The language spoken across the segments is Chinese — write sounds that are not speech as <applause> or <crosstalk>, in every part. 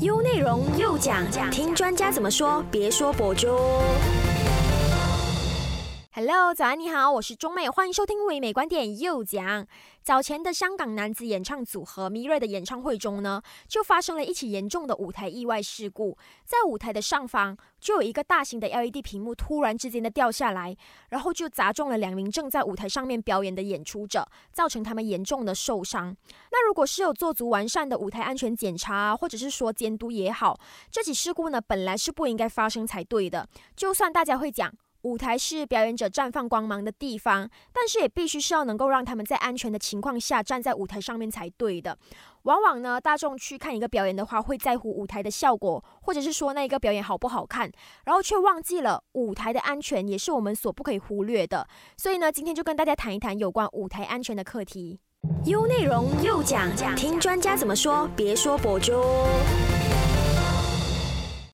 优内容又讲，听专家怎么说，别说博主。Hello，早安，你好，我是钟美，欢迎收听唯美观点又讲。早前的香港男子演唱组合 Mirror 的演唱会中呢，就发生了一起严重的舞台意外事故。在舞台的上方就有一个大型的 LED 屏幕突然之间的掉下来，然后就砸中了两名正在舞台上面表演的演出者，造成他们严重的受伤。那如果是有做足完善的舞台安全检查，或者是说监督也好，这起事故呢本来是不应该发生才对的。就算大家会讲。舞台是表演者绽放光芒的地方，但是也必须是要能够让他们在安全的情况下站在舞台上面才对的。往往呢，大众去看一个表演的话，会在乎舞台的效果，或者是说那一个表演好不好看，然后却忘记了舞台的安全也是我们所不可以忽略的。所以呢，今天就跟大家谈一谈有关舞台安全的课题。优内容又讲，听专家怎么说，别说博主。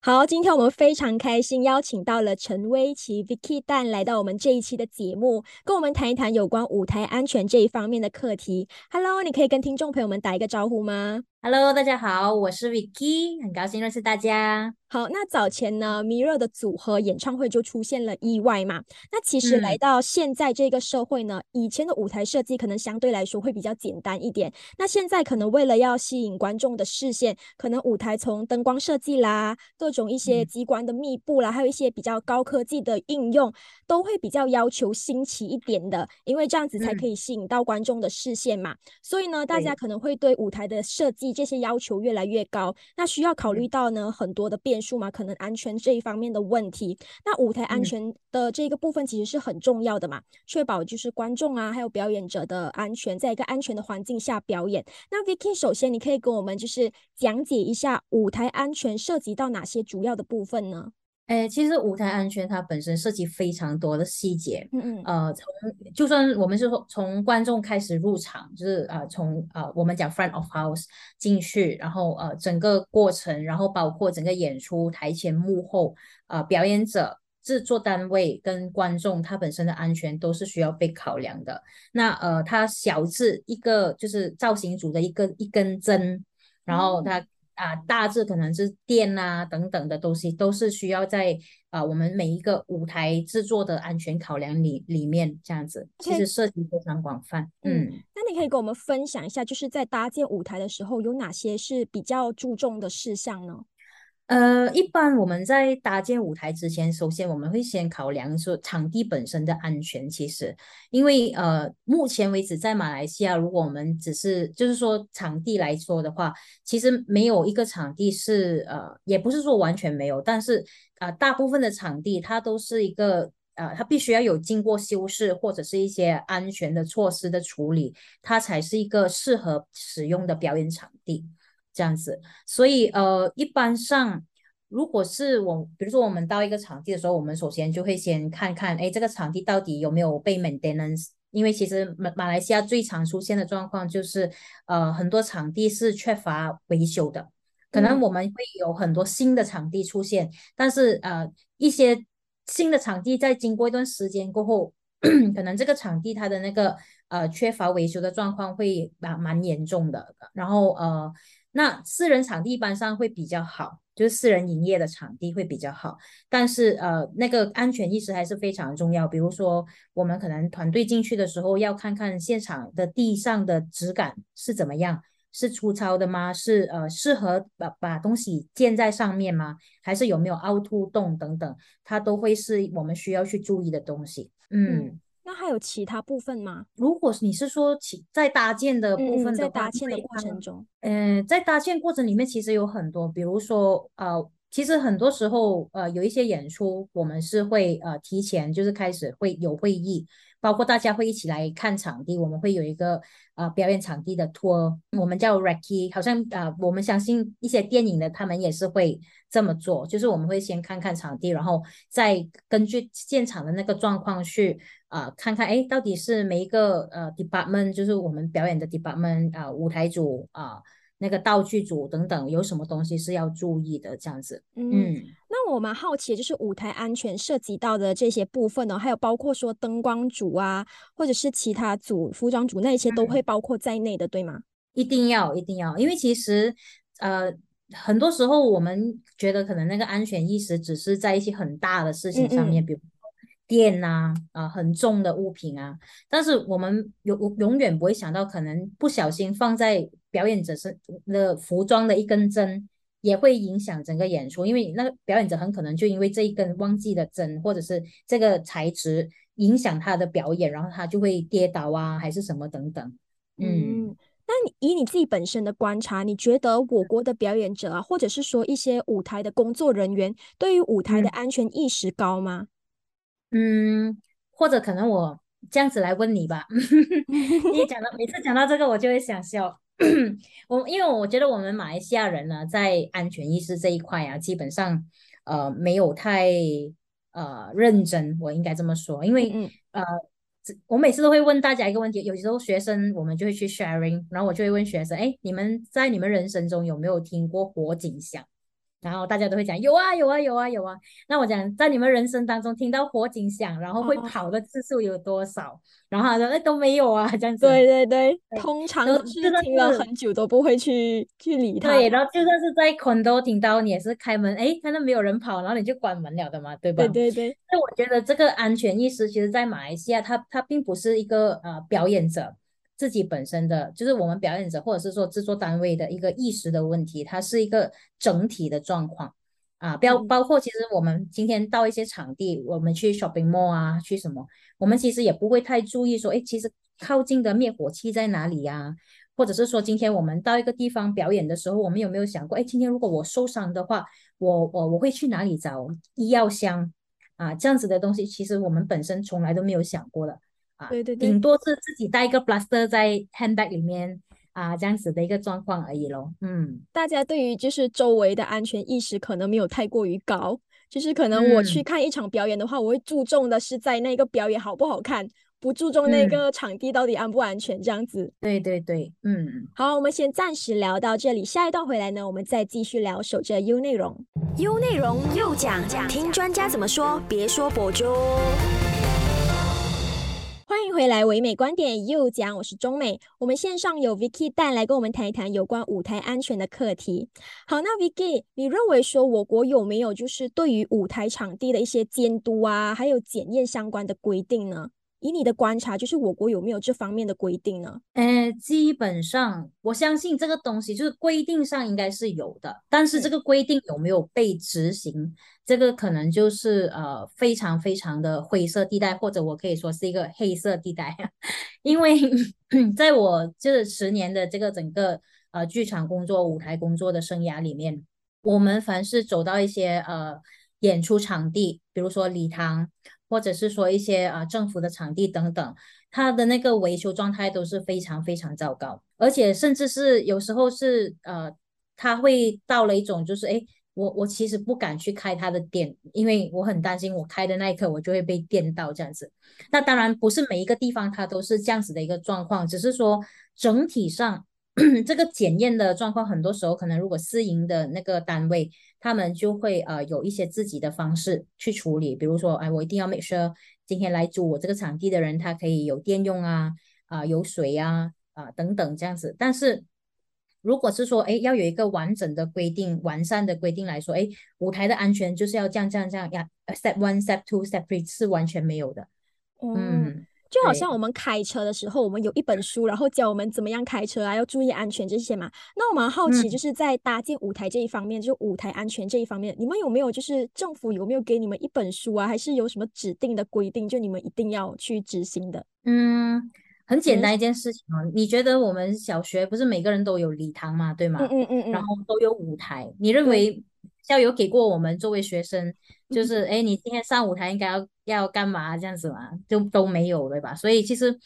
好，今天我们非常开心，邀请到了陈薇琪 Vicky 蛋来到我们这一期的节目，跟我们谈一谈有关舞台安全这一方面的课题。Hello，你可以跟听众朋友们打一个招呼吗？Hello，大家好，我是 Vicky，很高兴认识大家。好，那早前呢，Mirror 的组合演唱会就出现了意外嘛。那其实来到现在这个社会呢，以前的舞台设计可能相对来说会比较简单一点。那现在可能为了要吸引观众的视线，可能舞台从灯光设计啦，各种一些机关的密布啦，还有一些比较高科技的应用，都会比较要求新奇一点的，因为这样子才可以吸引到观众的视线嘛。所以呢，大家可能会对舞台的设计。这些要求越来越高，那需要考虑到呢很多的变数嘛，可能安全这一方面的问题。那舞台安全的这个部分其实是很重要的嘛，确保就是观众啊，还有表演者的安全，在一个安全的环境下表演。那 Vicky，首先你可以跟我们就是讲解一下舞台安全涉及到哪些主要的部分呢？哎，其实舞台安全它本身涉及非常多的细节，嗯嗯，呃，从就算我们是说从观众开始入场，就是呃从呃我们讲 front of house 进去，然后呃整个过程，然后包括整个演出台前幕后，呃表演者、制作单位跟观众，他本身的安全都是需要被考量的。那呃，它小至一个就是造型组的一个一根针，然后它。啊，大致可能是电啊等等的东西，都是需要在啊我们每一个舞台制作的安全考量里里面这样子，其实涉及非常广泛。嗯，那你可以跟我们分享一下，就是在搭建舞台的时候有哪些是比较注重的事项呢？呃，一般我们在搭建舞台之前，首先我们会先考量说场地本身的安全。其实，因为呃，目前为止在马来西亚，如果我们只是就是说场地来说的话，其实没有一个场地是呃，也不是说完全没有，但是啊，大部分的场地它都是一个呃，它必须要有经过修饰或者是一些安全的措施的处理，它才是一个适合使用的表演场地。这样子，所以呃，一般上，如果是我，比如说我们到一个场地的时候，我们首先就会先看看，哎，这个场地到底有没有被 maintenance？因为其实马马来西亚最常出现的状况就是，呃，很多场地是缺乏维修的。可能我们会有很多新的场地出现，但是呃，一些新的场地在经过一段时间过后，可能这个场地它的那个呃缺乏维修的状况会蛮蛮严重的。然后呃。那私人场地一般上会比较好，就是私人营业的场地会比较好，但是呃，那个安全意识还是非常重要。比如说，我们可能团队进去的时候，要看看现场的地上的质感是怎么样，是粗糙的吗？是呃适合把把东西建在上面吗？还是有没有凹凸洞等等，它都会是我们需要去注意的东西。嗯。那还有其他部分吗？如果你是说其在搭建的部分，在搭建的过程中，嗯，在搭建过程里面其实有很多，比如说呃，其实很多时候呃，有一些演出我们是会呃提前就是开始会有会议。包括大家会一起来看场地，我们会有一个呃表演场地的 tour，我们叫 recce，好像啊，我们相信一些电影的他们也是会这么做，就是我们会先看看场地，然后再根据现场的那个状况去啊看看，哎，到底是每一个呃 department，就是我们表演的 department 啊，舞台组啊。那个道具组等等有什么东西是要注意的？这样子，嗯，那我蛮好奇，就是舞台安全涉及到的这些部分呢，还有包括说灯光组啊，或者是其他组、服装组那一些都会包括在内的，对吗？一定要，一定要，因为其实呃。很多时候我们觉得可能那个安全意识只是在一些很大的事情上面，比如电呐啊很重的物品啊，但是我们永永远不会想到，可能不小心放在表演者身的服装的一根针，也会影响整个演出，因为那个表演者很可能就因为这一根忘记了针，或者是这个材质影响他的表演，然后他就会跌倒啊，还是什么等等，嗯。那你以你自己本身的观察，你觉得我国的表演者啊，或者是说一些舞台的工作人员，对于舞台的安全意识高吗？嗯，或者可能我这样子来问你吧。<laughs> 你讲到每次讲到这个，我就会想笑。<clears throat> 我因为我觉得我们马来西亚人呢，在安全意识这一块啊，基本上呃没有太呃认真，我应该这么说，因为呃。我每次都会问大家一个问题，有时候学生我们就会去 sharing，然后我就会问学生，哎，你们在你们人生中有没有听过火警响？然后大家都会讲有啊有啊有啊有啊。那我讲在你们人生当中听到火警响，然后会跑的次数有多少？然后他说哎都没有啊这样子。对对对，通常都是听了很久都不会去去理他。对，然后就算是在 condo 听到，你也是开门哎看到没有人跑，然后你就关门了的嘛，对吧？对对对。所以我觉得这个安全意识，其实在马来西亚，它它并不是一个呃表演者。自己本身的就是我们表演者，或者是说制作单位的一个意识的问题，它是一个整体的状况啊。包包括其实我们今天到一些场地，我们去 shopping mall 啊，去什么，我们其实也不会太注意说，哎，其实靠近的灭火器在哪里呀？或者是说，今天我们到一个地方表演的时候，我们有没有想过，哎，今天如果我受伤的话，我我我会去哪里找医药箱啊？这样子的东西，其实我们本身从来都没有想过的。对对对，顶多是自己带一个 plaster 在 handbag 里面啊，这样子的一个状况而已咯。嗯，大家对于就是周围的安全意识可能没有太过于高，就是可能我去看一场表演的话，我会注重的是在那个表演好不好看，不注重那个场地到底安不安全这样子。对对对，嗯。好，我们先暂时聊到这里，下一段回来呢，我们再继续聊守着 U 内容，U 内容又讲讲，听专家怎么说，别说博主。欢迎回来，唯美观点又讲，我是中美。我们线上有 Vicky 带来跟我们谈一谈有关舞台安全的课题。好，那 Vicky，你认为说我国有没有就是对于舞台场地的一些监督啊，还有检验相关的规定呢？以你的观察，就是我国有没有这方面的规定呢？呃，基本上我相信这个东西就是规定上应该是有的，但是这个规定有没有被执行，这个可能就是呃非常非常的灰色地带，或者我可以说是一个黑色地带。<laughs> 因为在我这十年的这个整个呃剧场工作、舞台工作的生涯里面，我们凡是走到一些呃演出场地，比如说礼堂。或者是说一些啊政府的场地等等，它的那个维修状态都是非常非常糟糕，而且甚至是有时候是呃，他会到了一种就是哎，我我其实不敢去开他的店，因为我很担心我开的那一刻我就会被电到这样子。那当然不是每一个地方它都是这样子的一个状况，只是说整体上。<clears throat> 这个检验的状况，很多时候可能如果私营的那个单位，他们就会呃有一些自己的方式去处理，比如说，哎，我一定要 make sure 今天来租我这个场地的人，他可以有电用啊，啊有水啊，啊等等这样子。但是如果是说，哎，要有一个完整的规定、完善的规定来说，哎，舞台的安全就是要这样这样这样呀，step one、step two、step three 是完全没有的，嗯。就好像我们开车的时候，我们有一本书，然后教我们怎么样开车啊，要注意安全这些嘛。那我蛮好奇，就是在搭建舞台这一方面，就舞台安全这一方面，你们有没有就是政府有没有给你们一本书啊，还是有什么指定的规定，就你们一定要去执行的？嗯，很简单一件事情啊。你觉得我们小学不是每个人都有礼堂嘛，对吗？嗯嗯嗯嗯。然后都有舞台，你认为？校友给过我们作为学生，就是哎，你今天上舞台应该要要干嘛这样子嘛，就都没有对吧？所以其实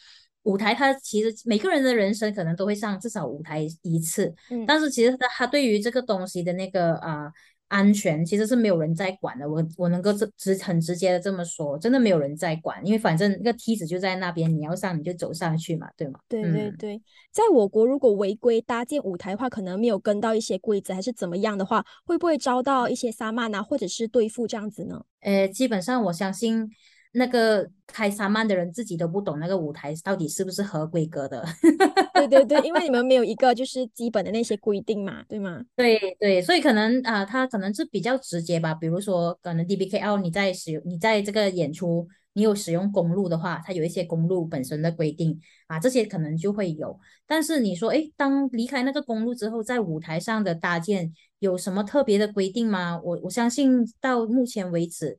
舞台它其实每个人的人生可能都会上至少舞台一次，但是其实他他对于这个东西的那个啊。安全其实是没有人在管的，我我能够直直很直接的这么说，真的没有人在管，因为反正那个梯子就在那边，你要上你就走上去嘛，对吗？对对对，在我国如果违规搭建舞台的话，可能没有跟到一些规则还是怎么样的话，会不会遭到一些撒骂啊，或者是对付这样子呢？呃，基本上我相信那个开沙曼的人自己都不懂那个舞台到底是不是合规格的。<laughs> 对对对，因为你们没有一个就是基本的那些规定嘛，对吗？对对，所以可能啊，他可能是比较直接吧。比如说，可能 DBKL 你在使用你在这个演出，你有使用公路的话，它有一些公路本身的规定啊，这些可能就会有。但是你说，哎，当离开那个公路之后，在舞台上的搭建有什么特别的规定吗？我我相信到目前为止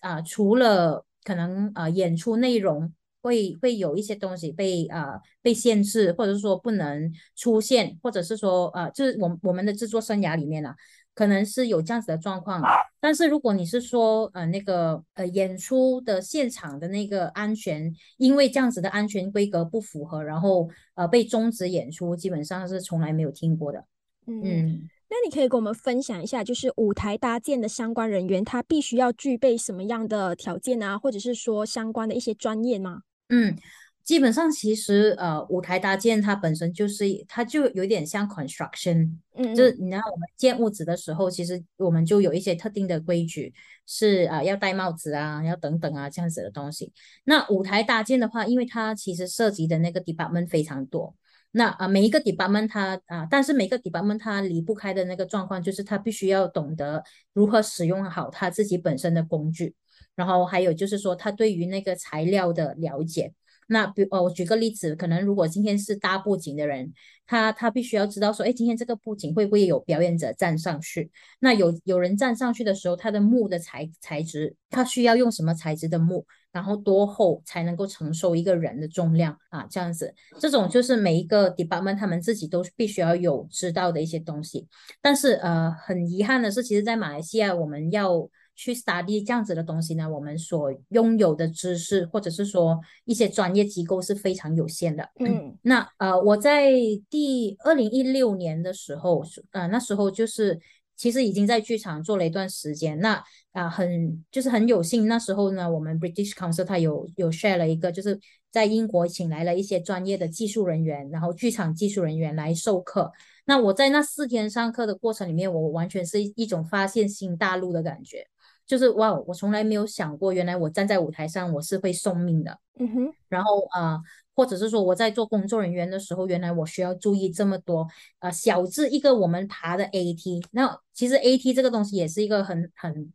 啊，除了可能呃演出内容会会有一些东西被呃被限制，或者是说不能出现，或者是说呃就是我我们的制作生涯里面啊，可能是有这样子的状况。但是如果你是说呃那个呃演出的现场的那个安全，因为这样子的安全规格不符合，然后呃被终止演出，基本上是从来没有听过的。嗯。那你可以跟我们分享一下，就是舞台搭建的相关人员，他必须要具备什么样的条件啊，或者是说相关的一些专业吗？嗯，基本上其实呃，舞台搭建它本身就是它就有点像 construction，嗯，就是你看我们建屋子的时候，其实我们就有一些特定的规矩，是啊要戴帽子啊，要等等啊这样子的东西。那舞台搭建的话，因为它其实涉及的那个 department 非常多。那啊，每一个 department 它啊，但是每个 department 它离不开的那个状况，就是他必须要懂得如何使用好他自己本身的工具，然后还有就是说他对于那个材料的了解。那比呃，我举个例子，可能如果今天是搭布景的人，他他必须要知道说，哎，今天这个布景会不会有表演者站上去？那有有人站上去的时候，他的木的材材质，他需要用什么材质的木？然后多厚才能够承受一个人的重量啊？这样子，这种就是每一个 department 他们自己都必须要有知道的一些东西。但是呃，很遗憾的是，其实，在马来西亚，我们要去 study 这样子的东西呢，我们所拥有的知识，或者是说一些专业机构是非常有限的。嗯，那呃，我在第二零一六年的时候，呃，那时候就是其实已经在剧场做了一段时间。那啊，很就是很有幸，那时候呢，我们 British Council 它有有 share 了一个，就是在英国请来了一些专业的技术人员，然后剧场技术人员来授课。那我在那四天上课的过程里面，我完全是一种发现新大陆的感觉。就是哇，我从来没有想过，原来我站在舞台上我是会送命的。嗯哼。然后啊，或者是说我在做工作人员的时候，原来我需要注意这么多。呃，小至一个我们爬的 AT，那其实 AT 这个东西也是一个很很，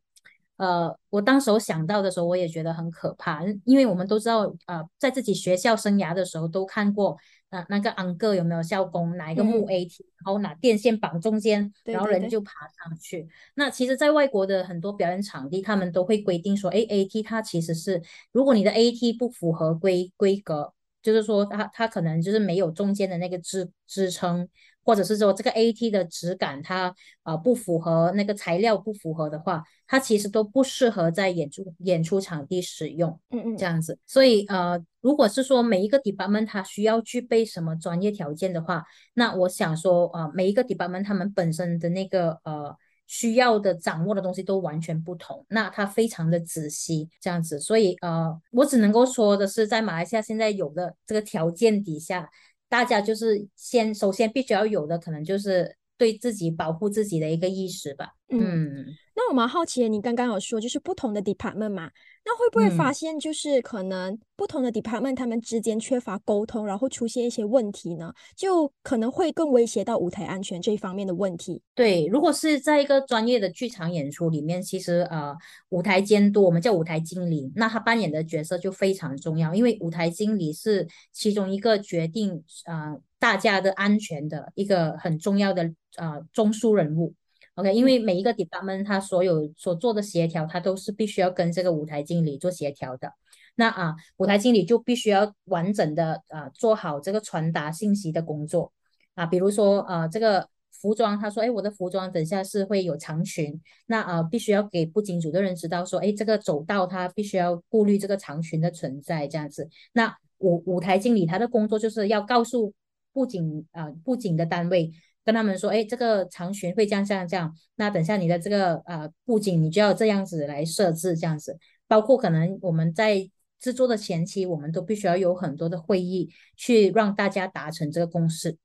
呃，我当时想到的时候，我也觉得很可怕，因为我们都知道，呃，在自己学校生涯的时候都看过。呃那个安哥有没有校工？拿一个木 AT，然后拿电线绑中间，然后人就爬上去。那其实，在外国的很多表演场地，他们都会规定说，哎，AT 它其实是，如果你的 AT 不符合规规格，就是说它它可能就是没有中间的那个支支撑。或者是说这个 AT 的质感它啊不符合那个材料不符合的话，它其实都不适合在演出演出场地使用。嗯嗯，这样子。所以呃，如果是说每一个 department 它需要具备什么专业条件的话，那我想说啊，每一个 department 他们本身的那个呃需要的掌握的东西都完全不同，那他非常的仔细这样子。所以呃，我只能够说的是，在马来西亚现在有的这个条件底下。大家就是先首先必须要有的，可能就是对自己保护自己的一个意识吧。嗯。那我蛮好奇，你刚刚有说就是不同的 department 嘛，那会不会发现就是可能不同的 department 他们之间缺乏沟通，然后出现一些问题呢？就可能会更威胁到舞台安全这一方面的问题。对，如果是在一个专业的剧场演出里面，其实呃，舞台监督我们叫舞台经理，那他扮演的角色就非常重要，因为舞台经理是其中一个决定呃大家的安全的一个很重要的呃中枢人物。OK，因为每一个 department 他所有所做的协调，他都是必须要跟这个舞台经理做协调的。那啊，舞台经理就必须要完整的啊做好这个传达信息的工作啊。比如说啊，这个服装，他说，哎，我的服装等下是会有长裙，那啊，必须要给布景组的人知道说，哎，这个走道他必须要顾虑这个长裙的存在，这样子。那舞舞台经理他的工作就是要告诉布景啊布景的单位。跟他们说，哎，这个长裙会这样这样这样，那等下你的这个呃布景你就要这样子来设置，这样子，包括可能我们在制作的前期，我们都必须要有很多的会议去让大家达成这个共识。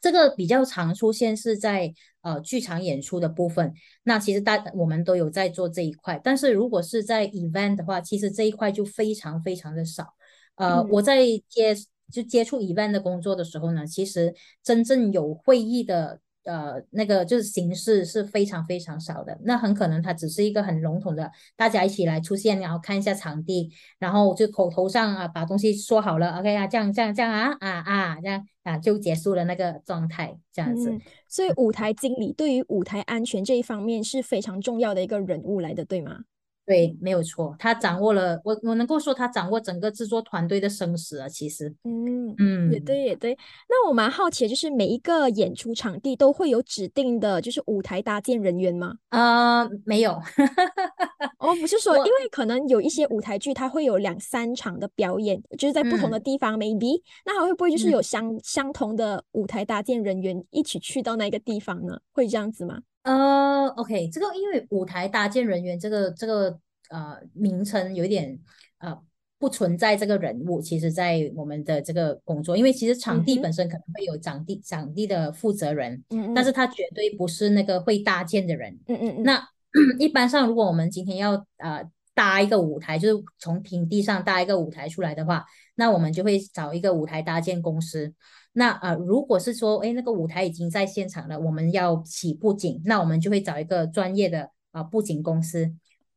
这个比较常出现是在呃剧场演出的部分。那其实大我们都有在做这一块，但是如果是在 event 的话，其实这一块就非常非常的少。呃，我在接就接触 event 的工作的时候呢，其实真正有会议的。呃，那个就是形式是非常非常少的，那很可能它只是一个很笼统的，大家一起来出现，然后看一下场地，然后就口头上啊把东西说好了，OK 啊，这样这样这样啊啊啊，这样啊就结束了那个状态，这样子。所以舞台经理对于舞台安全这一方面是非常重要的一个人物来的，对吗？对，没有错，他掌握了我，我能够说他掌握整个制作团队的生死啊。其实，嗯嗯，也对，也对。那我蛮好奇，就是每一个演出场地都会有指定的，就是舞台搭建人员吗？呃，没有。<laughs> 哦，不是说，因为可能有一些舞台剧，它会有两三场的表演，就是在不同的地方，maybe，那还会不会就是有相相同的舞台搭建人员一起去到那个地方呢？会这样子吗？呃，OK，这个因为舞台搭建人员这个这个呃名称有点呃不存在这个人物，其实在我们的这个工作，因为其实场地本身可能会有场地场地的负责人，嗯嗯，但是他绝对不是那个会搭建的人，嗯嗯嗯。那 <clears throat> 一般上，如果我们今天要呃搭一个舞台，就是从平地上搭一个舞台出来的话，那我们就会找一个舞台搭建公司。那啊，如果是说，哎，那个舞台已经在现场了，我们要起布景，那我们就会找一个专业的啊布景公司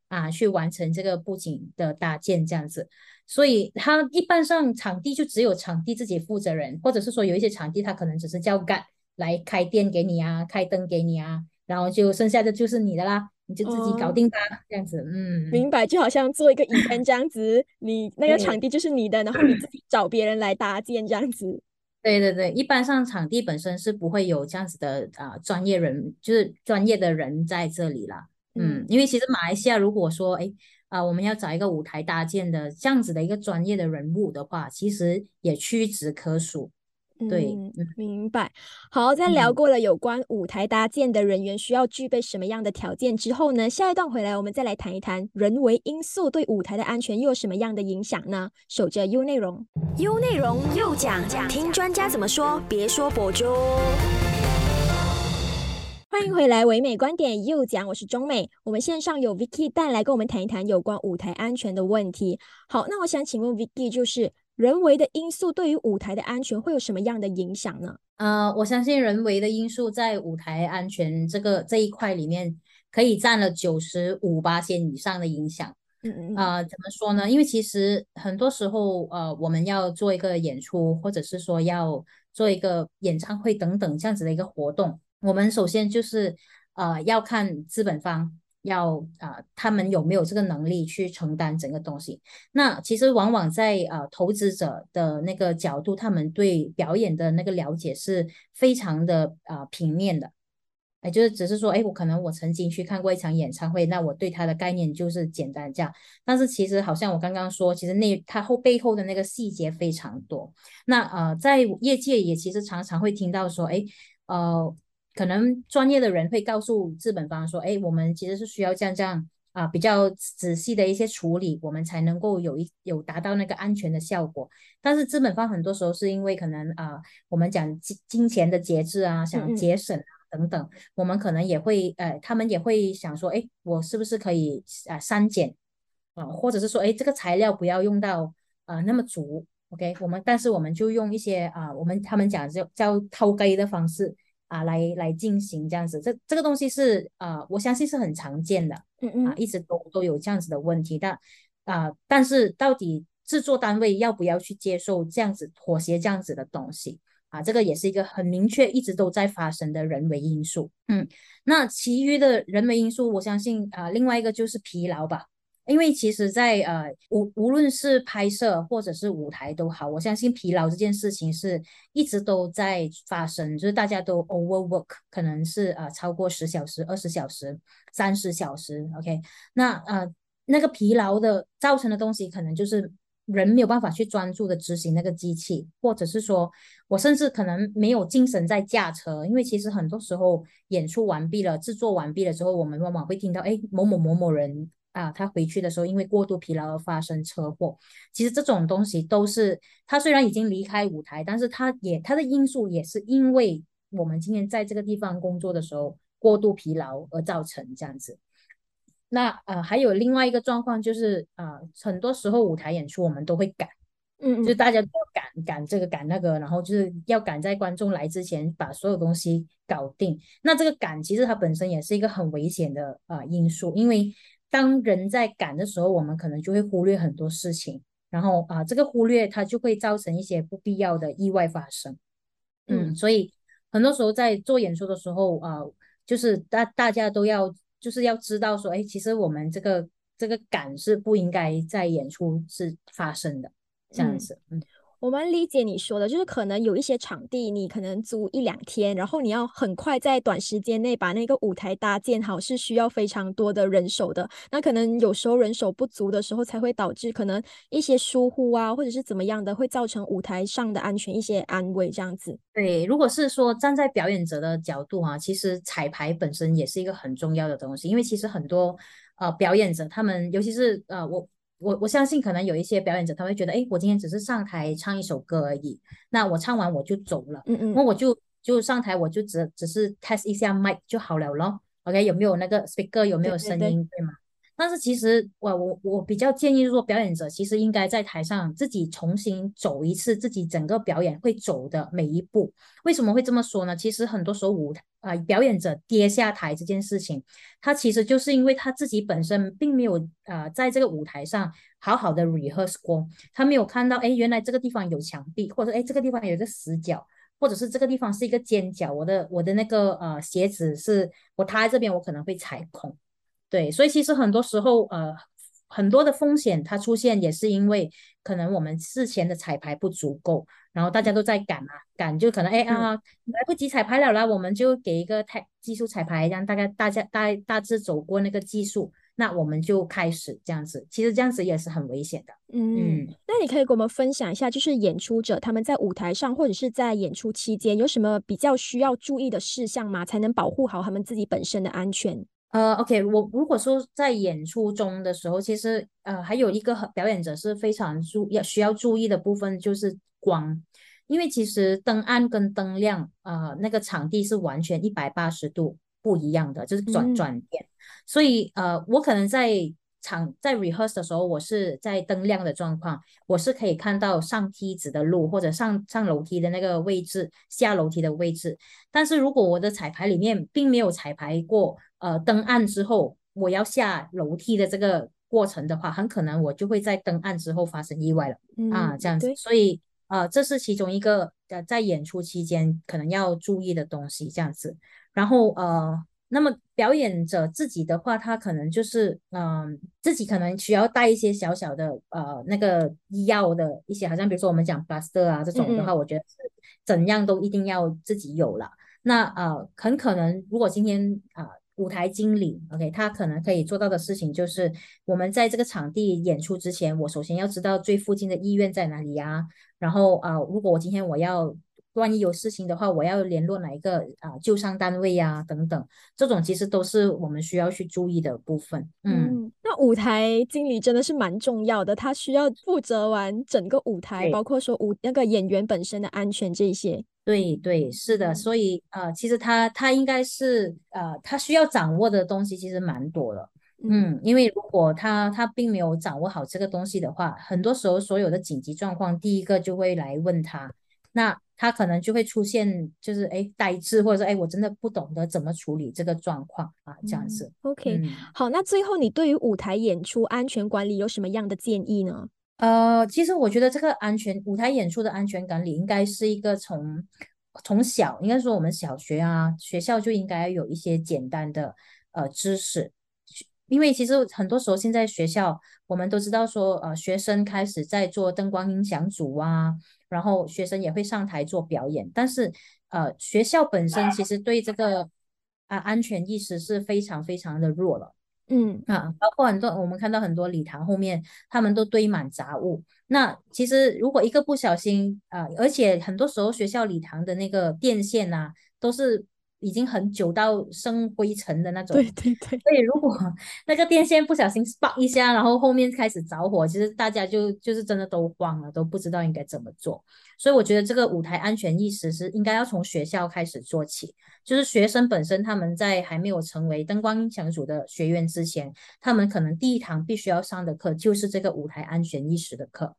啊去完成这个布景的搭建，这样子。所以他一般上场地就只有场地自己负责人，或者是说有一些场地他可能只是叫干来开店给你啊，开灯给你啊，然后就剩下的就是你的啦，你就自己搞定吧，这样子。嗯，明白，就好像做一个影片这样子，你那个场地就是你的，然后你自己找别人来搭建这样子。对对对，一般上场地本身是不会有这样子的啊专业人，就是专业的人在这里啦。嗯，因为其实马来西亚如果说哎啊我们要找一个舞台搭建的这样子的一个专业的人物的话，其实也屈指可数。对，明白。好，在聊过了有关舞台搭建的人员需要具备什么样的条件之后呢？下一段回来，我们再来谈一谈人为因素对舞台的安全又有什么样的影响呢？守着 U 内容，U 内容又讲，听专家怎么说，别说博主。欢迎回来，唯美观点又讲，我是中美。我们线上有 Vicky 带来跟我们谈一谈有关舞台安全的问题。好，那我想请问 Vicky，就是。人为的因素对于舞台的安全会有什么样的影响呢？呃，我相信人为的因素在舞台安全这个这一块里面，可以占了九十五八线以上的影响。嗯嗯啊，怎么说呢？因为其实很多时候，呃，我们要做一个演出，或者是说要做一个演唱会等等这样子的一个活动，我们首先就是呃要看资本方。要啊，他们有没有这个能力去承担整个东西？那其实往往在呃投资者的那个角度，他们对表演的那个了解是非常的啊平面的，哎，就是只是说，哎，我可能我曾经去看过一场演唱会，那我对它的概念就是简单这样。但是其实好像我刚刚说，其实那他后背后的那个细节非常多。那呃，在业界也其实常常会听到说，哎，呃。可能专业的人会告诉资本方说：“哎，我们其实是需要这样这样啊，比较仔细的一些处理，我们才能够有一有达到那个安全的效果。但是资本方很多时候是因为可能啊，我们讲金金钱的节制啊，想节省等等，我们可能也会呃，他们也会想说：哎，我是不是可以啊删减啊，或者是说，哎，这个材料不要用到啊那么足，OK？我们但是我们就用一些啊，我们他们讲叫叫偷鸡的方式。”啊，来来进行这样子，这这个东西是啊，我相信是很常见的，嗯嗯，啊，一直都都有这样子的问题，但啊，但是到底制作单位要不要去接受这样子妥协这样子的东西啊？这个也是一个很明确一直都在发生的人为因素，嗯，那其余的人为因素，我相信啊，另外一个就是疲劳吧。因为其实，在呃无无论是拍摄或者是舞台都好，我相信疲劳这件事情是一直都在发生，就是大家都 overwork，可能是呃超过十小时、二十小时、三十小时。OK，那呃那个疲劳的造成的东西，可能就是人没有办法去专注的执行那个机器，或者是说我甚至可能没有精神在驾车，因为其实很多时候演出完毕了、制作完毕了之后，我们往往会听到哎某某某某人。啊，他回去的时候因为过度疲劳而发生车祸，其实这种东西都是他虽然已经离开舞台，但是他也他的因素也是因为我们今天在这个地方工作的时候过度疲劳而造成这样子。那呃，还有另外一个状况就是啊，很多时候舞台演出我们都会赶，嗯，就大家都要赶赶这个赶那个，然后就是要赶在观众来之前把所有东西搞定。那这个赶其实它本身也是一个很危险的啊因素，因为当人在赶的时候，我们可能就会忽略很多事情，然后啊，这个忽略它就会造成一些不必要的意外发生。嗯，所以很多时候在做演出的时候啊，就是大大家都要。就是要知道说，哎，其实我们这个这个赶是不应该在演出是发生的这样子，嗯。我们理解你说的，就是可能有一些场地，你可能租一两天，然后你要很快在短时间内把那个舞台搭建好，是需要非常多的人手的。那可能有时候人手不足的时候，才会导致可能一些疏忽啊，或者是怎么样的，会造成舞台上的安全一些安危这样子。对，如果是说站在表演者的角度啊，其实彩排本身也是一个很重要的东西，因为其实很多呃表演者他们，尤其是呃我。我我相信可能有一些表演者他会觉得，哎，我今天只是上台唱一首歌而已，那我唱完我就走了，嗯嗯，那我就就上台我就只只是 test 一下 mic 就好了咯。OK 有没有那个 speaker 有没有声音对吗？但是其实我我我比较建议说，表演者其实应该在台上自己重新走一次自己整个表演会走的每一步。为什么会这么说呢？其实很多时候舞台啊表演者跌下台这件事情，他其实就是因为他自己本身并没有啊在这个舞台上好好的 rehearse 过，他没有看到哎原来这个地方有墙壁，或者哎这个地方有一个死角，或者是这个地方是一个尖角，我的我的那个呃鞋子是我踏在这边我可能会踩空。对，所以其实很多时候，呃，很多的风险它出现也是因为可能我们事前的彩排不足够，然后大家都在赶啊赶，就可能哎啊来不及彩排了啦，我们就给一个太技术彩排，让大家大家大大致走过那个技术，那我们就开始这样子。其实这样子也是很危险的。嗯，那你可以给我们分享一下，就是演出者他们在舞台上或者是在演出期间有什么比较需要注意的事项吗？才能保护好他们自己本身的安全？呃，OK，我如果说在演出中的时候，其实呃还有一个表演者是非常注要需要注意的部分，就是光，因为其实灯暗跟灯亮，呃，那个场地是完全一百八十度不一样的，就是转转变，所以呃，我可能在。场在 rehearse 的时候，我是在灯亮的状况，我是可以看到上梯子的路或者上上楼梯的那个位置，下楼梯的位置。但是如果我的彩排里面并没有彩排过，呃，登岸之后我要下楼梯的这个过程的话，很可能我就会在登岸之后发生意外了啊，这样子。所以呃，这是其中一个呃，在演出期间可能要注意的东西，这样子。然后呃。那么表演者自己的话，他可能就是，嗯，自己可能需要带一些小小的，呃，那个医药的一些，好像比如说我们讲 plaster 啊这种的话，我觉得是怎样都一定要自己有了。那呃，很可能如果今天啊，舞台经理，OK，他可能可以做到的事情就是，我们在这个场地演出之前，我首先要知道最附近的医院在哪里呀。然后啊，如果我今天我要。万一有事情的话，我要联络哪一个啊救伤单位呀？等等，这种其实都是我们需要去注意的部分。嗯，舞台经理真的是蛮重要的，他需要负责完整个舞台，包括说舞那个演员本身的安全这些。对对，是的，所以呃，其实他他应该是呃，他需要掌握的东西其实蛮多的。嗯，因为如果他他并没有掌握好这个东西的话，很多时候所有的紧急状况，第一个就会来问他。那他可能就会出现，就是哎呆滞，或者说哎我真的不懂得怎么处理这个状况啊，这样子。OK，好，那最后你对于舞台演出安全管理有什么样的建议呢？呃，其实我觉得这个安全舞台演出的安全管理应该是一个从从小，应该说我们小学啊学校就应该有一些简单的呃知识，因为其实很多时候现在学校我们都知道说呃学生开始在做灯光音响组啊。然后学生也会上台做表演，但是呃，学校本身其实对这个啊安全意识是非常非常的弱了。嗯啊，包括很多我们看到很多礼堂后面，他们都堆满杂物。那其实如果一个不小心啊，而且很多时候学校礼堂的那个电线呐，都是已经很久到生灰尘的那种。对对对。所以如果那个电线不小心 spark 一下，然后后面开始着火，其实大家就就是真的都慌了，都不知道应该怎么做。所以我觉得这个舞台安全意识是应该要从学校开始做起，就是学生本身他们在还没有成为灯光音响组的学员之前，他们可能第一堂必须要上的课就是这个舞台安全意识的课。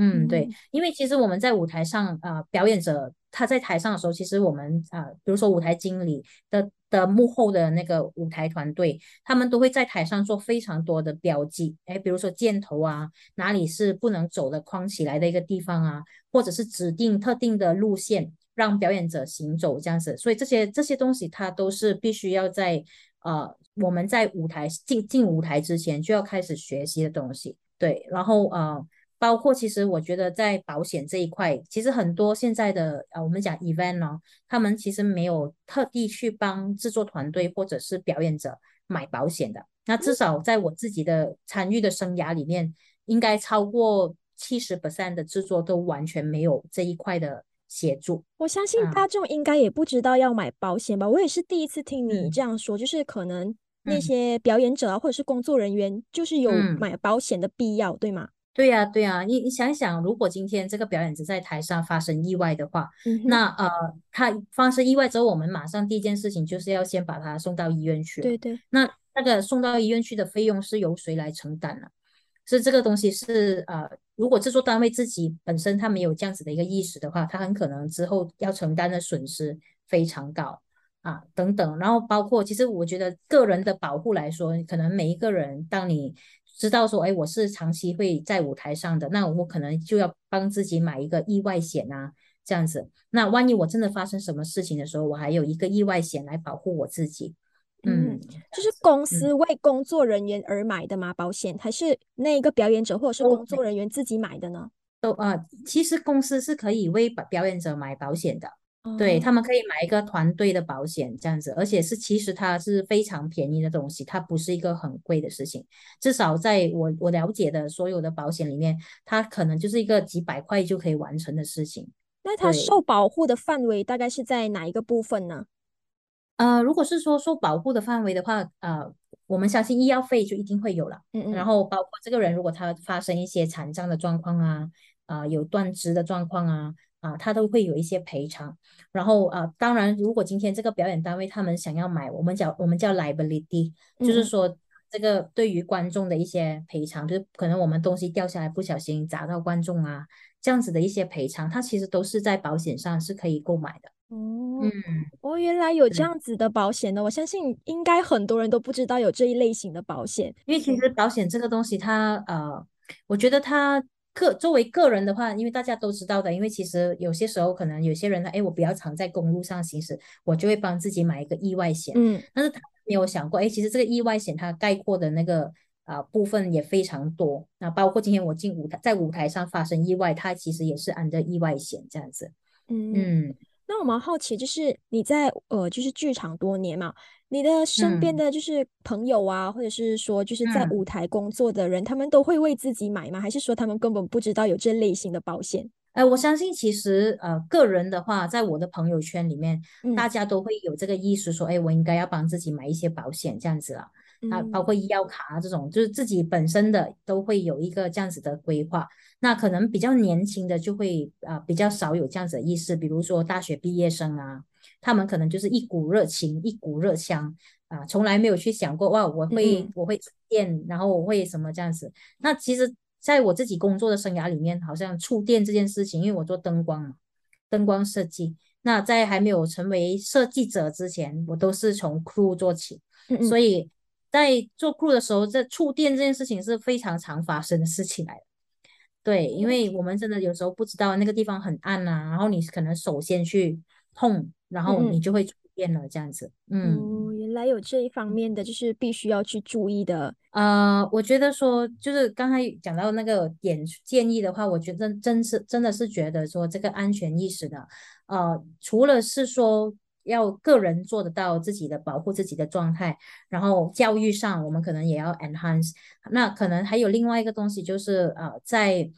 嗯，对，因为其实我们在舞台上啊，表演者他在台上的时候，其实我们啊，比如说舞台经理的的幕后的那个舞台团队，他们都会在台上做非常多的标记，哎，比如说箭头啊，哪里是不能走的框起来的一个地方啊，或者是指定特定的路线让表演者行走这样子，所以这些这些东西它都是必须要在呃我们在舞台进进舞台之前就要开始学习的东西，对，然后呃。包括其实我觉得在保险这一块，其实很多现在的呃，我们讲 event 呢，他们其实没有特地去帮制作团队或者是表演者买保险的。那至少在我自己的参与的生涯里面，应该超过七十 percent 的制作都完全没有这一块的协助。我相信大众应该也不知道要买保险吧？我也是第一次听你这样说，就是可能那些表演者啊，或者是工作人员，就是有买保险的必要，对吗？对呀，对呀，你你想想，如果今天这个表演者在台上发生意外的话，那呃，他发生意外之后，我们马上第一件事情就是要先把他送到医院去。对对。那那个送到医院去的费用是由谁来承担呢？是这个东西是呃，如果制作单位自己本身他没有这样子的一个意识的话，他很可能之后要承担的损失非常高啊，等等。然后包括其实我觉得个人的保护来说，可能每一个人当你。知道说，哎，我是长期会在舞台上的，那我可能就要帮自己买一个意外险啊，这样子。那万一我真的发生什么事情的时候，我还有一个意外险来保护我自己。嗯，就是公司为工作人员而买的吗？保险还是那个表演者或者是工作人员自己买的呢？都啊，其实公司是可以为表演者买保险的。对他们可以买一个团队的保险这样子，而且是其实它是非常便宜的东西，它不是一个很贵的事情。至少在我我了解的所有的保险里面，它可能就是一个几百块就可以完成的事情。那它受保护的范围大概是在哪一个部分呢？呃，如果是说受保护的范围的话，呃，我们相信医药费就一定会有了。嗯嗯。然后包括这个人如果他发生一些残障的状况啊，啊，有断肢的状况啊。啊，他都会有一些赔偿，然后啊，当然，如果今天这个表演单位他们想要买，我们叫我们叫 liability，就是说这个对于观众的一些赔偿，就是可能我们东西掉下来不小心砸到观众啊，这样子的一些赔偿，它其实都是在保险上是可以购买的。哦，嗯，哦，原来有这样子的保险呢，我相信应该很多人都不知道有这一类型的保险，因为其实保险这个东西，它呃，我觉得它。个作为个人的话，因为大家都知道的，因为其实有些时候可能有些人呢，哎，我比较常在公路上行驶，我就会帮自己买一个意外险。嗯，但是他没有想过，哎，其实这个意外险它概括的那个啊部分也非常多。那包括今天我进舞台，在舞台上发生意外，它其实也是按照意外险这样子。嗯嗯。那我们好奇，就是你在呃，就是剧场多年嘛，你的身边的就是朋友啊，或者是说就是在舞台工作的人，他们都会为自己买吗？还是说他们根本不知道有这类型的保险？哎，我相信其实呃，个人的话，在我的朋友圈里面，大家都会有这个意识，说哎，我应该要帮自己买一些保险这样子了。啊，包括医药卡啊这种，就是自己本身的都会有一个这样子的规划。那可能比较年轻的就会啊比较少有这样子的意识，比如说大学毕业生啊，他们可能就是一股热情，一股热香啊，从来没有去想过哇，我会我会电，然后我会什么这样子。那其实在我自己工作的生涯里面，好像触电这件事情，因为我做灯光嘛，灯光设计，那在还没有成为设计者之前，我都是从 crew 做起，所以。在做 crew 的时候，在触电这件事情是非常常发生的事情来的。对，因为我们真的有时候不知道那个地方很暗啊，然后你可能首先去碰，然后你就会出现了这样子。嗯，原来有这一方面的，就是必须要去注意的。呃，我觉得说，就是刚才讲到那个点建议的话，我觉得真是真的是觉得说这个安全意识的，呃，除了是说。要个人做得到自己的保护自己的状态，然后教育上我们可能也要 enhance。那可能还有另外一个东西，就是呃，在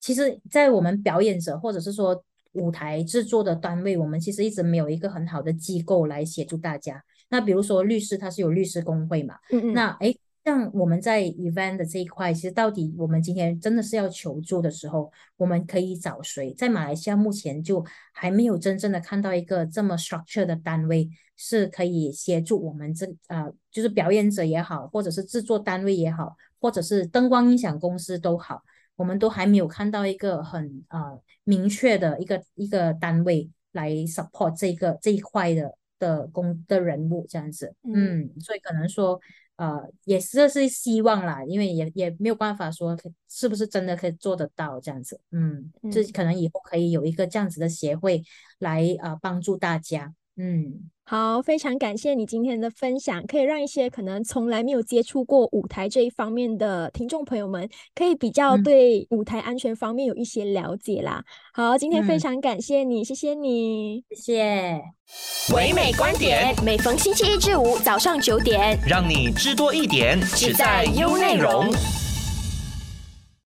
其实，在我们表演者或者是说舞台制作的单位，我们其实一直没有一个很好的机构来协助大家。那比如说律师，他是有律师工会嘛？嗯嗯。那诶，像我们在 event 的这一块，其实到底我们今天真的是要求助的时候，我们可以找谁？在马来西亚目前就还没有真正的看到一个这么 structure 的单位是可以协助我们这呃，就是表演者也好，或者是制作单位也好，或者是灯光音响公司都好，我们都还没有看到一个很呃明确的一个一个单位来 support 这个这一块的的工的人物这样子。嗯，所以可能说。呃，也是是希望啦，因为也也没有办法说是不是真的可以做得到这样子，嗯，这可能以后可以有一个这样子的协会来呃帮助大家，嗯。好，非常感谢你今天的分享，可以让一些可能从来没有接触过舞台这一方面的听众朋友们，可以比较对舞台安全方面有一些了解啦。好，今天非常感谢你，谢谢你，谢谢。唯美观点，每逢星期一至五早上九点，让你知多一点，只在优内容。